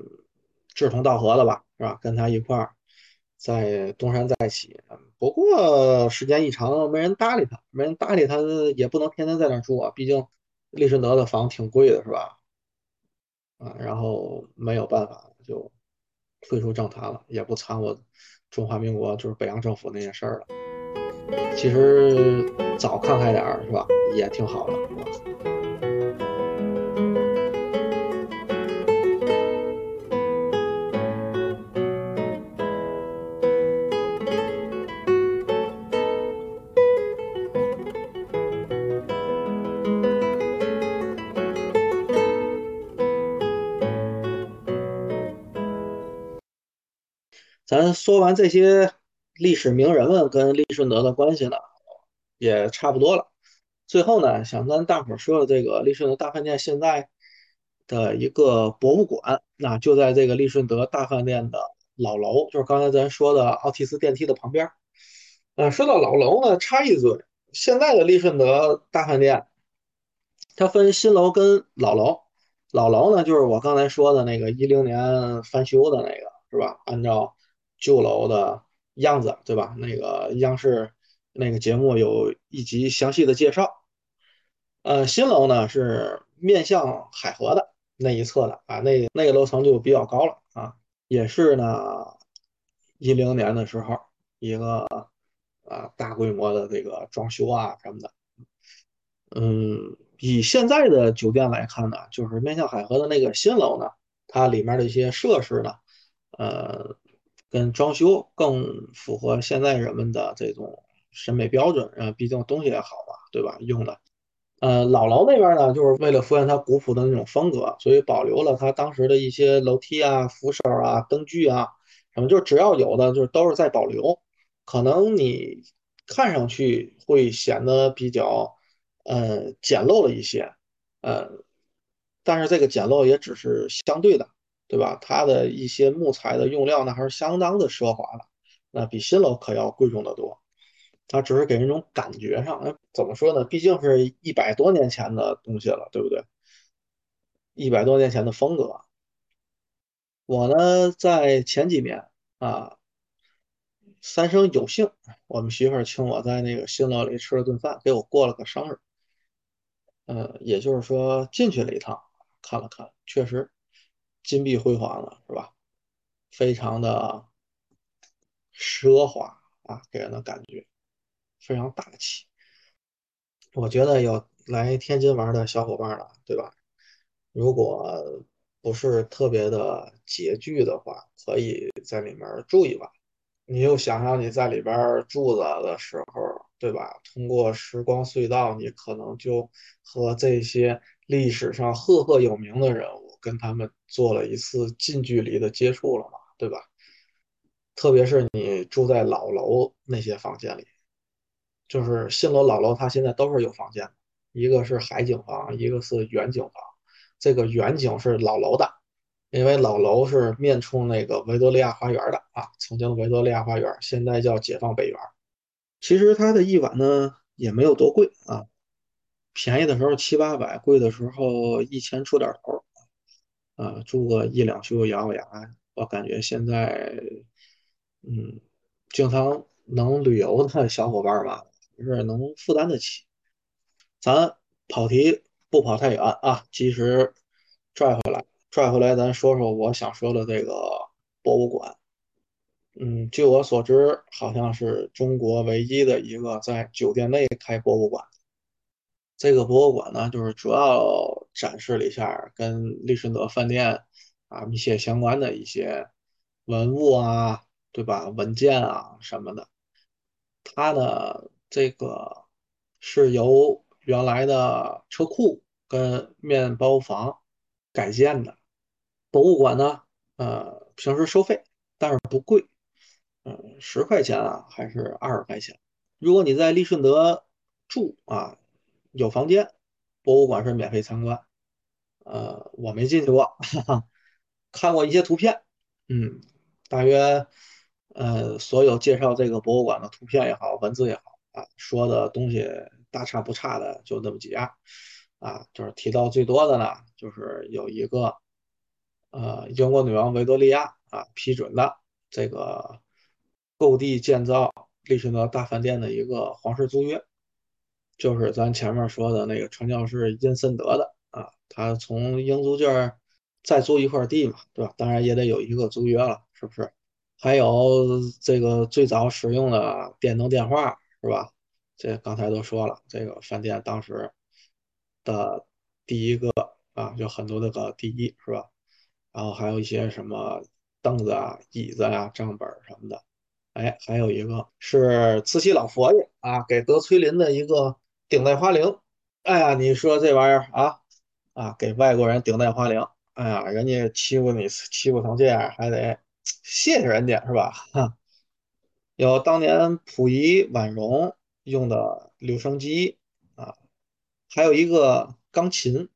S1: 志同道合的吧，是吧？跟他一块儿在东山再起。不过时间一长，没人搭理他，没人搭理他，也不能天天在那住啊。毕竟利顺德的房挺贵的，是吧？啊，然后没有办法，就退出政坛了，也不掺和中华民国就是北洋政府那些事儿了。其实早看开点儿，是吧？也挺好的，咱说完这些历史名人们跟利顺德的关系呢，也差不多了。最后呢，想跟大伙儿说说这个利顺德大饭店现在的一个博物馆，那就在这个利顺德大饭店的老楼，就是刚才咱说的奥提斯电梯的旁边。呃，说到老楼呢，插一嘴，现在的利顺德大饭店，它分新楼跟老楼。老楼呢，就是我刚才说的那个一零年翻修的那个，是吧？按照旧楼的样子，对吧？那个央视那个节目有一集详细的介绍。呃，新楼呢是面向海河的那一侧的啊，那那个楼层就比较高了啊，也是呢，一零年的时候一个啊大规模的这个装修啊什么的。嗯，以现在的酒店来看呢，就是面向海河的那个新楼呢，它里面的一些设施呢，呃。跟装修更符合现在人们的这种审美标准，呃，毕竟东西也好嘛，对吧？用的，呃，老楼那边呢，就是为了复原它古朴的那种风格，所以保留了它当时的一些楼梯啊、扶手啊、灯具啊，什么，就只要有的，就是都是在保留。可能你看上去会显得比较，呃，简陋了一些，呃，但是这个简陋也只是相对的。对吧？它的一些木材的用料呢，还是相当的奢华的，那比新楼可要贵重的多。它只是给人一种感觉上，那怎么说呢？毕竟是一百多年前的东西了，对不对？一百多年前的风格。我呢，在前几年啊，三生有幸，我们媳妇儿请我在那个新楼里吃了顿饭，给我过了个生日。呃，也就是说进去了一趟，看了看，确实。金碧辉煌了是吧？非常的奢华啊，给人的感觉非常大气。我觉得有来天津玩的小伙伴了，对吧？如果不是特别的拮据的话，可以在里面住一晚。你又想想你在里边住着的时候，对吧？通过时光隧道，你可能就和这些历史上赫赫有名的人物。跟他们做了一次近距离的接触了嘛，对吧？特别是你住在老楼那些房间里，就是新楼、老楼，它现在都是有房间的，一个是海景房，一个是远景房。这个远景是老楼的，因为老楼是面冲那个维多利亚花园的啊，曾经维多利亚花园，现在叫解放北园。其实它的一晚呢也没有多贵啊，便宜的时候七八百，贵的时候一千出点头。啊，住个一两宿咬咬牙，我感觉现在，嗯，经常能旅游的小伙伴吧，是能负担得起。咱跑题不跑太远啊，及时拽回来，拽回来，咱说说我想说的这个博物馆。嗯，据我所知，好像是中国唯一的一个在酒店内开博物馆。这个博物馆呢，就是主要展示了一下跟利顺德饭店啊密切相关的一些文物啊，对吧？文件啊什么的。它呢，这个是由原来的车库跟面包房改建的。博物馆呢，呃，平时收费，但是不贵，嗯，十块钱啊，还是二十块钱。如果你在利顺德住啊，有房间，博物馆是免费参观。呃，我没进去过，哈哈，看过一些图片，嗯，大约，呃，所有介绍这个博物馆的图片也好，文字也好啊，说的东西大差不差的就那么几样，啊，就是提到最多的呢，就是有一个，呃，英国女王维多利亚啊批准的这个购地建造利顺德大饭店的一个皇室租约，就是咱前面说的那个传教士殷森德的。啊，他从英租界再租一块地嘛，对吧？当然也得有一个租约了，是不是？还有这个最早使用的电灯电话，是吧？这刚才都说了，这个饭店当时的第一个啊，有很多那个第一，是吧？然后还有一些什么凳子啊、椅子啊、账本什么的。哎，还有一个是慈禧老佛爷啊，给德崔林的一个顶戴花翎。哎呀，你说这玩意儿啊？啊，给外国人顶戴花翎，哎呀，人家欺负你，欺负成这样，还得谢谢人家是吧？哈，有当年溥仪、婉容用的留声机啊，还有一个钢琴，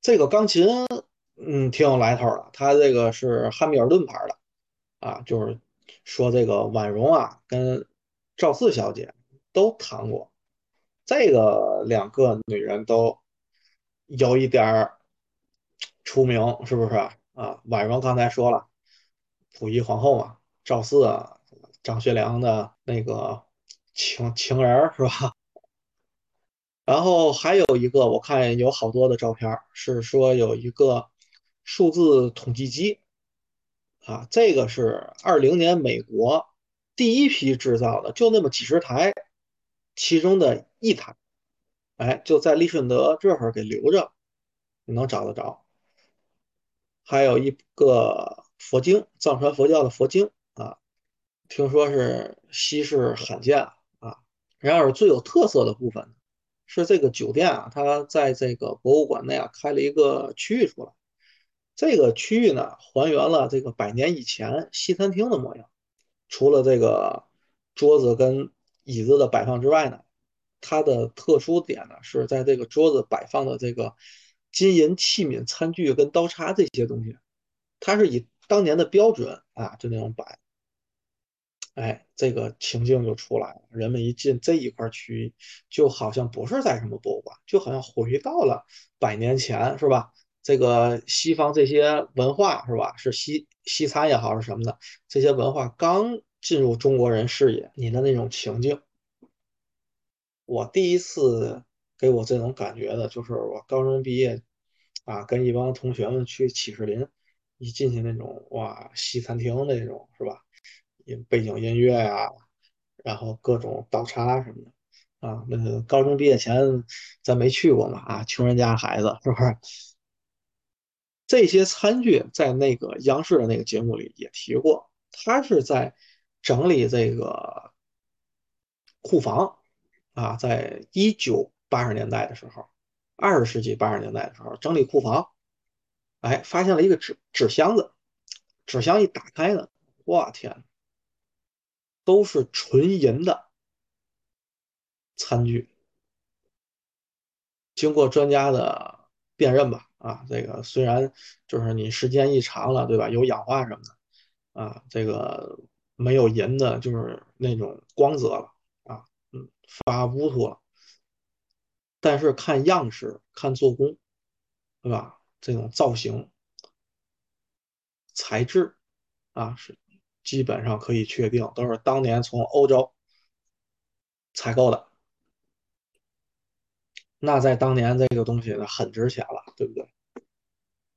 S1: 这个钢琴嗯挺有来头的，它这个是汉密尔顿牌的啊，就是说这个婉容啊跟赵四小姐都弹过，这个两个女人都。有一点儿出名，是不是啊？婉容刚才说了，溥仪皇后嘛，赵四啊，张学良的那个情情人是吧？然后还有一个，我看有好多的照片，是说有一个数字统计机啊，这个是二零年美国第一批制造的，就那么几十台，其中的一台。哎，就在利顺德这会儿给留着，你能找得着。还有一个佛经，藏传佛教的佛经啊，听说是稀世罕见啊。然而最有特色的部分是这个酒店啊，它在这个博物馆内啊开了一个区域出来，这个区域呢还原了这个百年以前西餐厅的模样，除了这个桌子跟椅子的摆放之外呢。它的特殊点呢，是在这个桌子摆放的这个金银器皿、餐具跟刀叉这些东西，它是以当年的标准啊，就那种摆。哎，这个情境就出来了。人们一进这一块区域，就好像不是在什么博物馆，就好像回到了百年前，是吧？这个西方这些文化，是吧？是西西餐也好是什么的，这些文化刚进入中国人视野，你的那种情境。我第一次给我这种感觉的，就是我高中毕业啊，跟一帮同学们去启士林，一进去那种哇，西餐厅那种是吧？背景音乐啊，然后各种刀叉什么的啊。那个高中毕业前咱没去过嘛啊，穷人家孩子是不是？这些餐具在那个央视的那个节目里也提过，他是在整理这个库房。啊，在一九八十年代的时候，二十世纪八十年代的时候，整理库房，哎，发现了一个纸纸箱子，纸箱一打开呢，我天，都是纯银的餐具。经过专家的辨认吧，啊，这个虽然就是你时间一长了，对吧？有氧化什么的，啊，这个没有银的，就是那种光泽了。发乌秃了，但是看样式、看做工，对吧？这种造型、材质啊，是基本上可以确定都是当年从欧洲采购的。那在当年，这个东西呢很值钱了，对不对？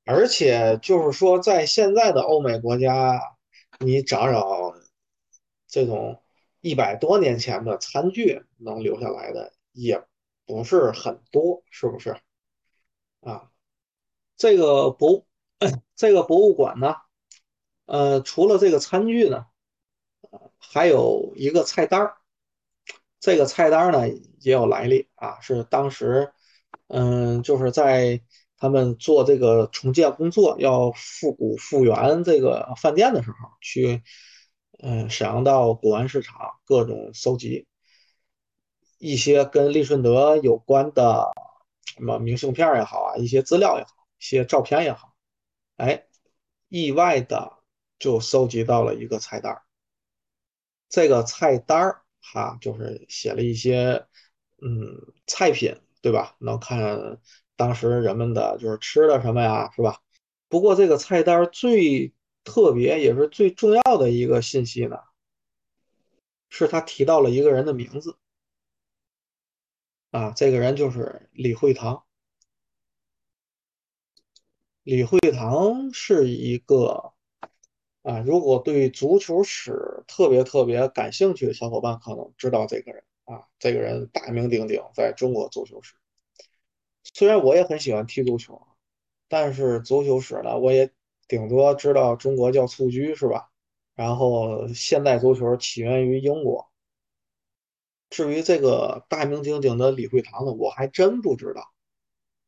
S1: 而且就是说，在现在的欧美国家，你找找这种。一百多年前的餐具能留下来的也不是很多，是不是？啊，这个博 这个博物馆呢，呃，除了这个餐具呢，还有一个菜单儿。这个菜单呢也有来历啊，是当时嗯，就是在他们做这个重建工作，要复古复原这个饭店的时候，去嗯沈阳到古玩市场各种搜集一些跟利顺德有关的什么明信片也好啊，一些资料也好，一些照片也好，哎，意外的就搜集到了一个菜单这个菜单儿哈，就是写了一些嗯菜品，对吧？能看当时人们的就是吃的什么呀，是吧？不过这个菜单最特别也是最重要的一个信息呢，是他提到了一个人的名字啊，这个人就是李惠堂。李惠堂是一个。啊，如果对足球史特别特别感兴趣的小伙伴，可能知道这个人啊，这个人大名鼎鼎在中国足球史。虽然我也很喜欢踢足球，但是足球史呢，我也顶多知道中国叫蹴鞠，是吧？然后现代足球起源于英国。至于这个大名鼎鼎的李惠堂呢，我还真不知道，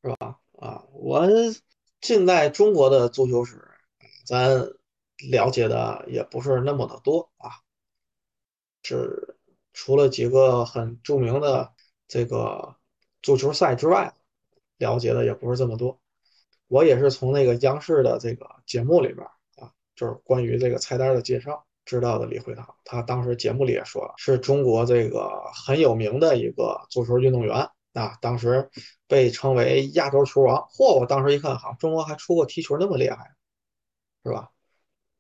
S1: 是吧？啊，我近代中国的足球史，咱。了解的也不是那么的多啊，是除了几个很著名的这个足球赛之外，了解的也不是这么多。我也是从那个央视的这个节目里边啊，就是关于这个菜单的介绍知道的李惠堂。他当时节目里也说了，是中国这个很有名的一个足球运动员啊，当时被称为亚洲球王。嚯！我当时一看，好，中国还出过踢球那么厉害，是吧？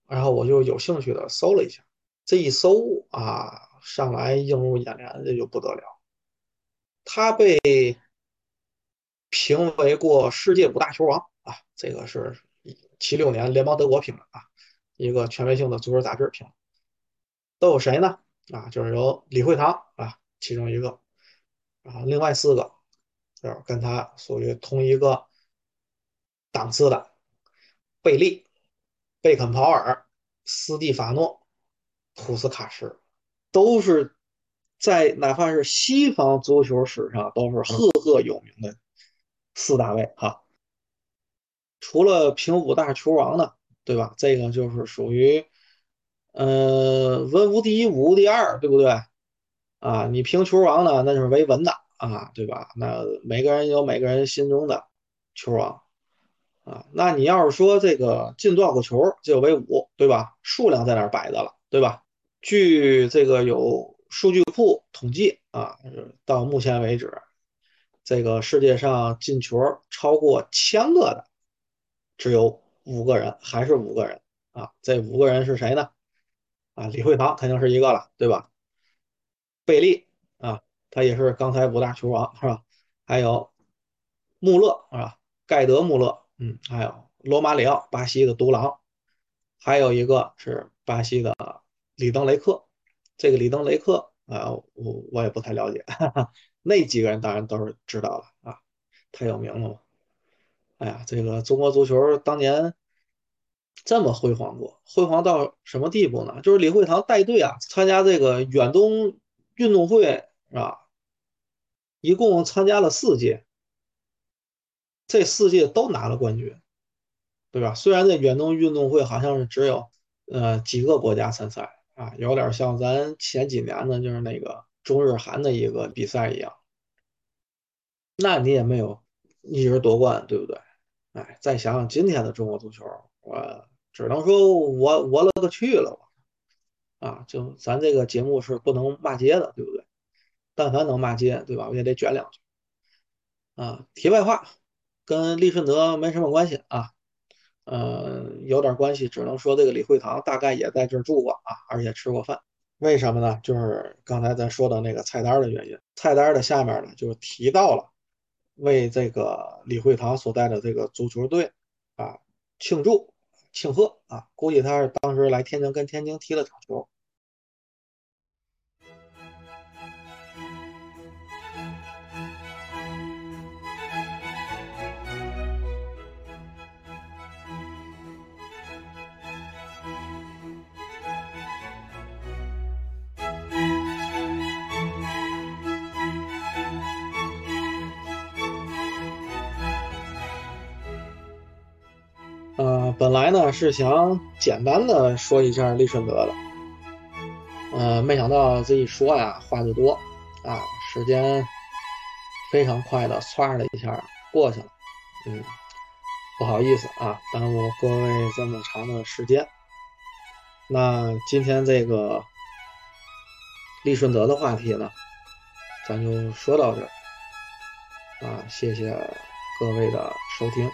S1: 然后我就有兴趣的搜了一下，这一搜啊，上来映入眼帘的就不得了。他被评为过世界五大球王啊，这个是七六年联邦德国评的啊，一个权威性的足球杂志评。都有谁呢？啊，就是有李惠堂啊，其中一个，然后另外四个就是跟他属于同一个档次的，贝利。贝肯鲍尔、斯蒂法诺、普斯卡什，都是在哪怕是西方足球史上都是赫赫有名的四大卫哈。除了评五大球王呢，对吧？这个就是属于，呃，文无第一，武无第二，对不对？啊，你评球王呢，那就是为文的啊，对吧？那每个人有每个人心中的球王。啊，那你要是说这个进多少个球就为五，对吧？数量在那儿摆着了，对吧？据这个有数据库统计啊，到目前为止，这个世界上进球超过千个的只有五个人，还是五个人啊？这五个人是谁呢？啊，李惠堂肯定是一个了，对吧？贝利啊，他也是刚才五大球王是吧？还有穆勒啊，盖德穆勒。嗯，还有罗马里奥，巴西的独狼，还有一个是巴西的里登雷克。这个里登雷克啊，我我也不太了解，哈哈，那几个人当然都是知道了啊，太有名了嘛。哎呀，这个中国足球当年这么辉煌过，辉煌到什么地步呢？就是李惠堂带队啊，参加这个远东运动会是吧？一共参加了四届。这四届都拿了冠军，对吧？虽然这远东运动会好像是只有呃几个国家参赛啊，有点像咱前几年的就是那个中日韩的一个比赛一样，那你也没有一直夺冠，对不对？哎，再想想今天的中国足球，我只能说我我勒个去了啊！就咱这个节目是不能骂街的，对不对？但凡能骂街，对吧？我也得卷两句啊。题外话。跟利顺德没什么关系啊，嗯，有点关系，只能说这个李惠堂大概也在这住过啊，而且吃过饭。为什么呢？就是刚才咱说的那个菜单的原因。菜单的下面呢，就是提到了为这个李惠堂所在的这个足球队啊庆祝庆贺啊，估计他是当时来天津跟天津踢了场球。来呢是想简单的说一下利顺德的，呃，没想到这一说呀，话就多啊，时间非常快的唰的一下过去了，嗯，不好意思啊，耽误各位这么长的时间。那今天这个利顺德的话题呢，咱就说到这儿啊，谢谢各位的收听，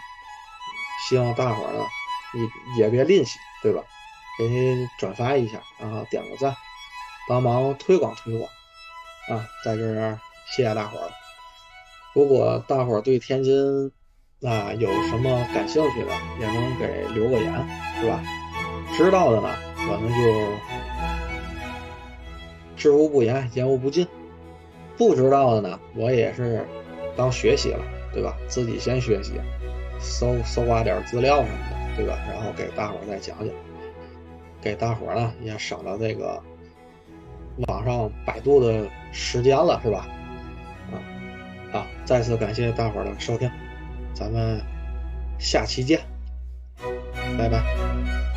S1: 希望大伙儿呢。也也别吝惜，对吧？给转发一下，然后点个赞，帮忙推广推广啊！在这儿谢谢大伙儿。如果大伙儿对天津啊有什么感兴趣的，也能给留个言，是吧？知道的呢，我们就知无不言，言无不尽；不知道的呢，我也是当学习了，对吧？自己先学习，搜搜刮点资料什么的。对吧？然后给大伙儿再讲讲，给大伙儿呢也省了这个网上百度的时间了，是吧？啊，好，再次感谢大伙儿的收听，咱们下期见，拜拜。